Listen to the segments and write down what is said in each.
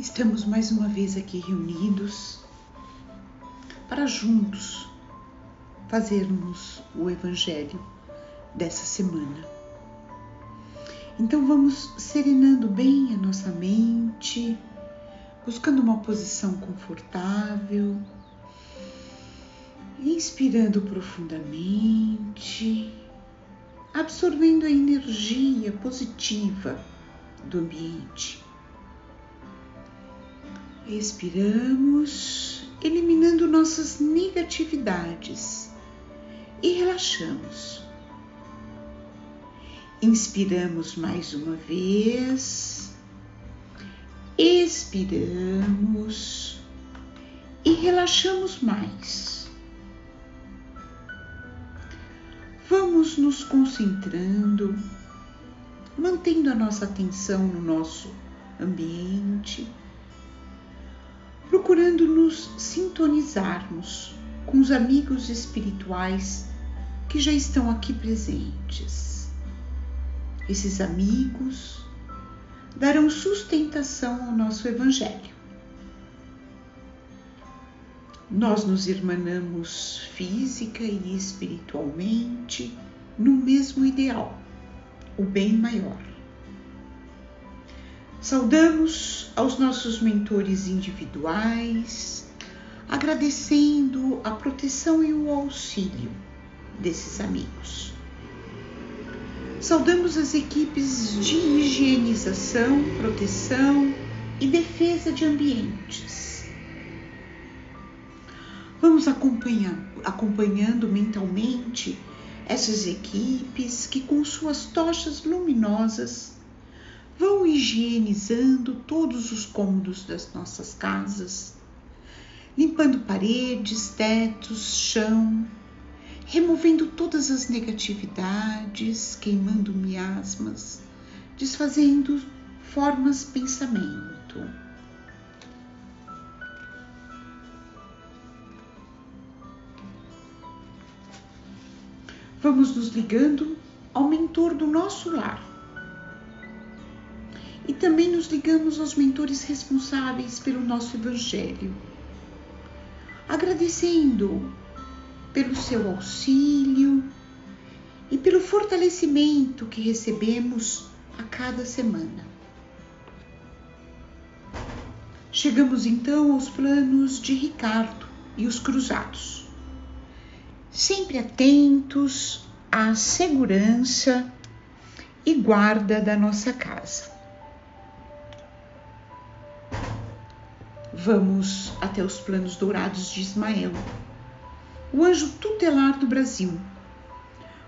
Estamos mais uma vez aqui reunidos para juntos fazermos o Evangelho dessa semana. Então vamos serenando bem a nossa mente, buscando uma posição confortável, inspirando profundamente, absorvendo a energia positiva do ambiente Expiramos, eliminando nossas negatividades e relaxamos. Inspiramos mais uma vez, expiramos e relaxamos mais. Vamos nos concentrando, mantendo a nossa atenção no nosso ambiente procurando nos sintonizarmos com os amigos espirituais que já estão aqui presentes. Esses amigos darão sustentação ao nosso Evangelho. Nós nos irmanamos física e espiritualmente no mesmo ideal, o bem maior. Saudamos aos nossos mentores individuais, agradecendo a proteção e o auxílio desses amigos. Saudamos as equipes de higienização, proteção e defesa de ambientes. Vamos acompanhando, mentalmente essas equipes que, com suas tochas luminosas, vão higienizando todos os cômodos das nossas casas, limpando paredes, tetos, chão, removendo todas as negatividades, queimando miasmas, desfazendo formas pensamento. Vamos nos ligando ao mentor do nosso lar e também nos ligamos aos mentores responsáveis pelo nosso Evangelho, agradecendo pelo seu auxílio e pelo fortalecimento que recebemos a cada semana. Chegamos então aos planos de Ricardo e os cruzados, sempre atentos à segurança e guarda da nossa casa. Vamos até os planos dourados de Ismael, o anjo tutelar do Brasil,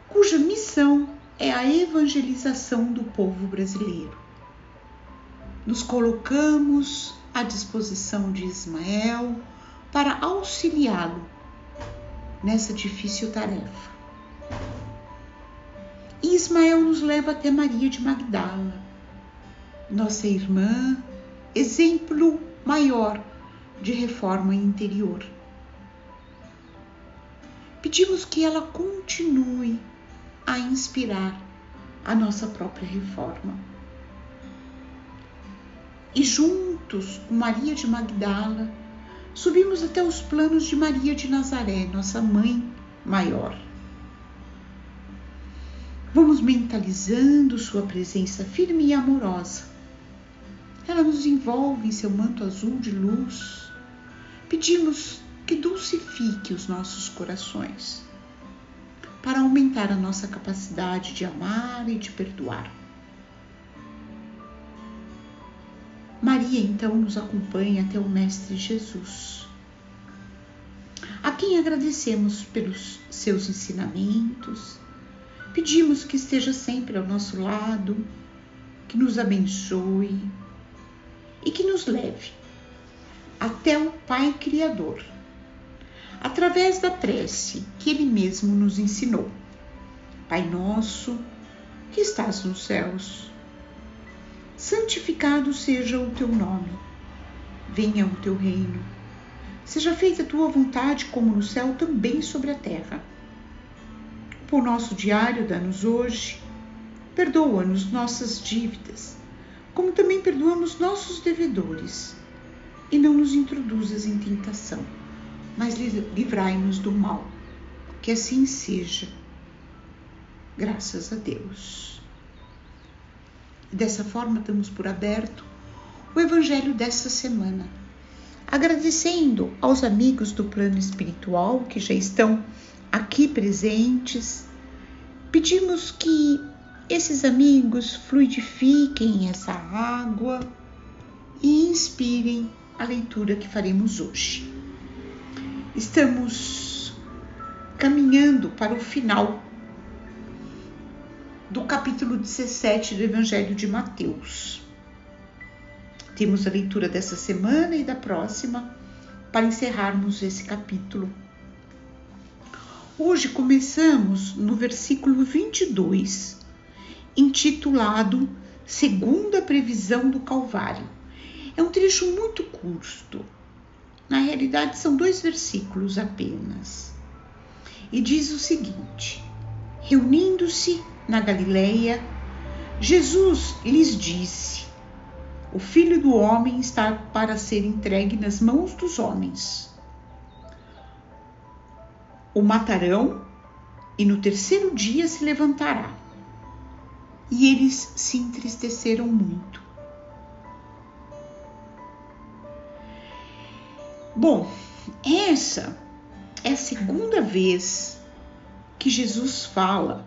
cuja missão é a evangelização do povo brasileiro. Nos colocamos à disposição de Ismael para auxiliá-lo nessa difícil tarefa. E Ismael nos leva até Maria de Magdala, nossa irmã, exemplo maior de reforma interior. Pedimos que ela continue a inspirar a nossa própria reforma. E juntos com Maria de Magdala, subimos até os planos de Maria de Nazaré, nossa mãe maior. Vamos mentalizando sua presença firme e amorosa ela nos envolve em seu manto azul de luz. Pedimos que dulcifique os nossos corações para aumentar a nossa capacidade de amar e de perdoar. Maria então nos acompanha até o Mestre Jesus, a quem agradecemos pelos seus ensinamentos, pedimos que esteja sempre ao nosso lado, que nos abençoe, e que nos leve até o Pai Criador, através da prece que Ele mesmo nos ensinou. Pai nosso, que estás nos céus, santificado seja o teu nome, venha o teu reino, seja feita a tua vontade, como no céu, também sobre a terra. Por nosso diário, dá-nos hoje, perdoa-nos nossas dívidas como também perdoamos nossos devedores. e não nos introduzas em tentação, mas livrai-nos do mal. Que assim seja. Graças a Deus. Dessa forma, damos por aberto o Evangelho desta semana, agradecendo aos amigos do plano espiritual que já estão aqui presentes. Pedimos que esses amigos fluidifiquem essa água e inspirem a leitura que faremos hoje. Estamos caminhando para o final do capítulo 17 do Evangelho de Mateus. Temos a leitura dessa semana e da próxima para encerrarmos esse capítulo. Hoje começamos no versículo 22, intitulado Segunda Previsão do Calvário. É um trecho muito curto. Na realidade, são dois versículos apenas. E diz o seguinte: Reunindo-se na Galileia, Jesus lhes disse: O filho do homem está para ser entregue nas mãos dos homens. O matarão e no terceiro dia se levantará. E eles se entristeceram muito. Bom, essa é a segunda vez que Jesus fala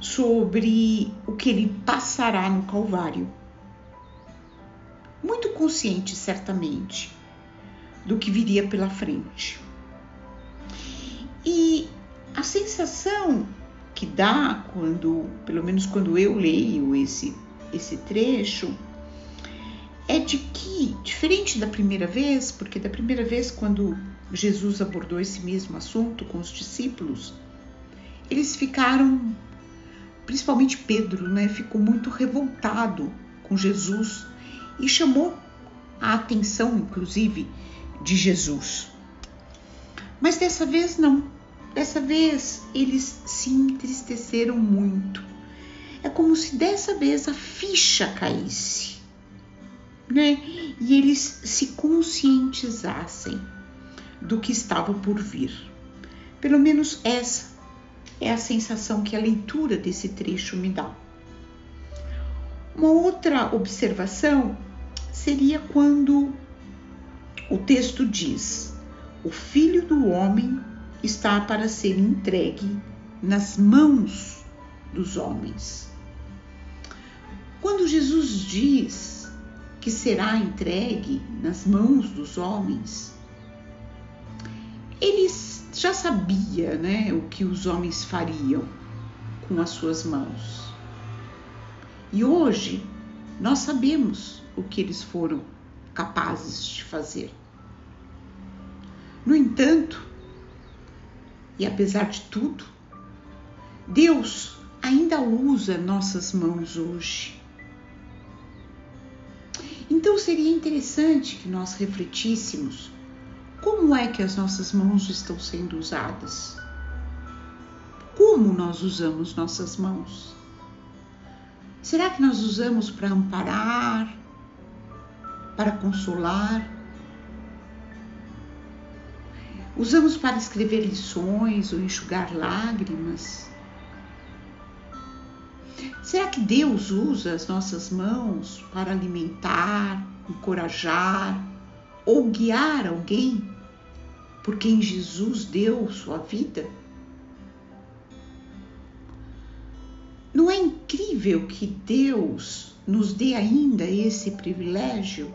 sobre o que ele passará no Calvário. Muito consciente, certamente, do que viria pela frente. E a sensação que dá quando, pelo menos quando eu leio esse, esse trecho, é de que, diferente da primeira vez, porque da primeira vez, quando Jesus abordou esse mesmo assunto com os discípulos, eles ficaram principalmente Pedro, né, ficou muito revoltado com Jesus e chamou a atenção, inclusive, de Jesus. Mas dessa vez não. Dessa vez eles se entristeceram muito. É como se dessa vez a ficha caísse, né? E eles se conscientizassem do que estava por vir. Pelo menos essa é a sensação que a leitura desse trecho me dá. Uma outra observação seria quando o texto diz: O filho do homem está para ser entregue nas mãos dos homens. Quando Jesus diz que será entregue nas mãos dos homens, eles já sabia né, o que os homens fariam com as suas mãos. E hoje nós sabemos o que eles foram capazes de fazer. No entanto, e apesar de tudo, Deus ainda usa nossas mãos hoje. Então seria interessante que nós refletíssemos como é que as nossas mãos estão sendo usadas? Como nós usamos nossas mãos? Será que nós usamos para amparar, para consolar? Usamos para escrever lições ou enxugar lágrimas? Será que Deus usa as nossas mãos para alimentar, encorajar ou guiar alguém por quem Jesus deu sua vida? Não é incrível que Deus nos dê ainda esse privilégio?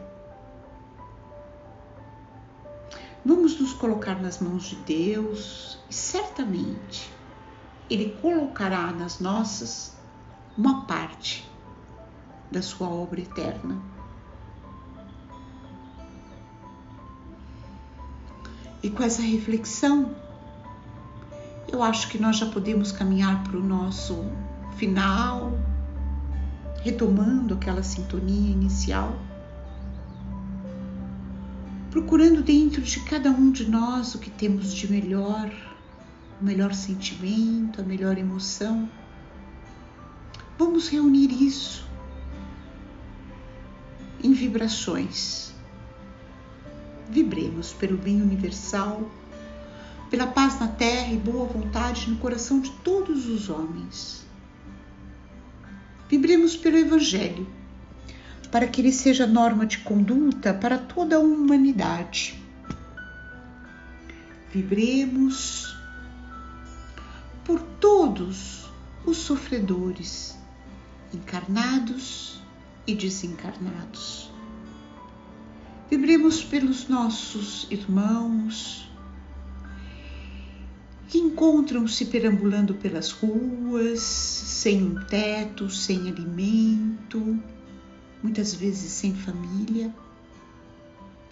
Vamos nos colocar nas mãos de Deus e certamente Ele colocará nas nossas uma parte da sua obra eterna. E com essa reflexão, eu acho que nós já podemos caminhar para o nosso final, retomando aquela sintonia inicial, procurando dentro de cada um de nós o que temos de melhor, o melhor sentimento, a melhor emoção. Vamos reunir isso em vibrações Vibremos pelo bem universal, pela paz na terra e boa vontade no coração de todos os homens. Vibremos pelo Evangelho, para que ele seja norma de conduta para toda a humanidade. Vibremos por todos os sofredores, encarnados e desencarnados. Vibremos pelos nossos irmãos que encontram-se perambulando pelas ruas, sem um teto, sem alimento, muitas vezes sem família,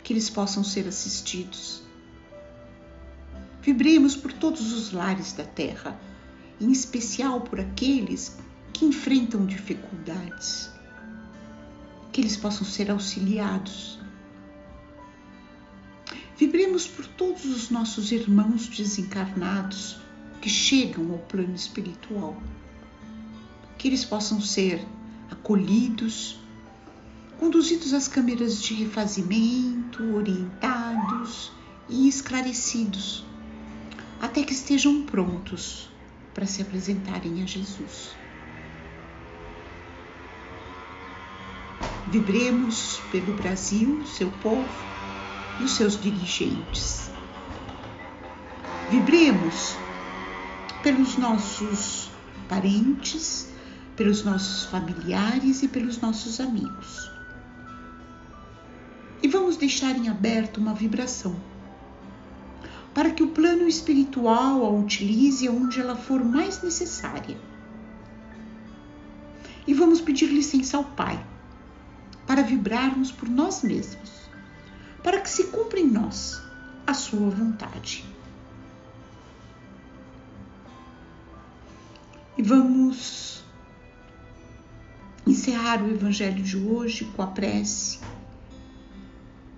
que eles possam ser assistidos. Vibremos por todos os lares da terra, em especial por aqueles que enfrentam dificuldades, que eles possam ser auxiliados Vibremos por todos os nossos irmãos desencarnados que chegam ao plano espiritual. Que eles possam ser acolhidos, conduzidos às câmeras de refazimento, orientados e esclarecidos, até que estejam prontos para se apresentarem a Jesus. Vibremos pelo Brasil, seu povo, e os seus dirigentes. Vibremos pelos nossos parentes, pelos nossos familiares e pelos nossos amigos. E vamos deixar em aberto uma vibração para que o plano espiritual a utilize onde ela for mais necessária. E vamos pedir licença ao Pai para vibrarmos por nós mesmos para que se cumpra em nós a sua vontade. E vamos encerrar o evangelho de hoje com a prece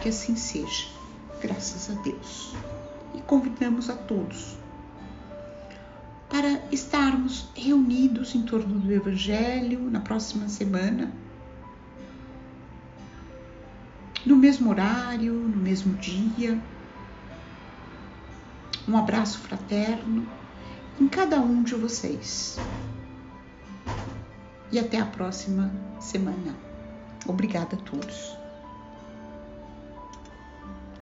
Que assim seja, graças a Deus. E convidamos a todos para estarmos reunidos em torno do Evangelho na próxima semana no mesmo horário, no mesmo dia. Um abraço fraterno em cada um de vocês. E até a próxima semana. Obrigada a todos.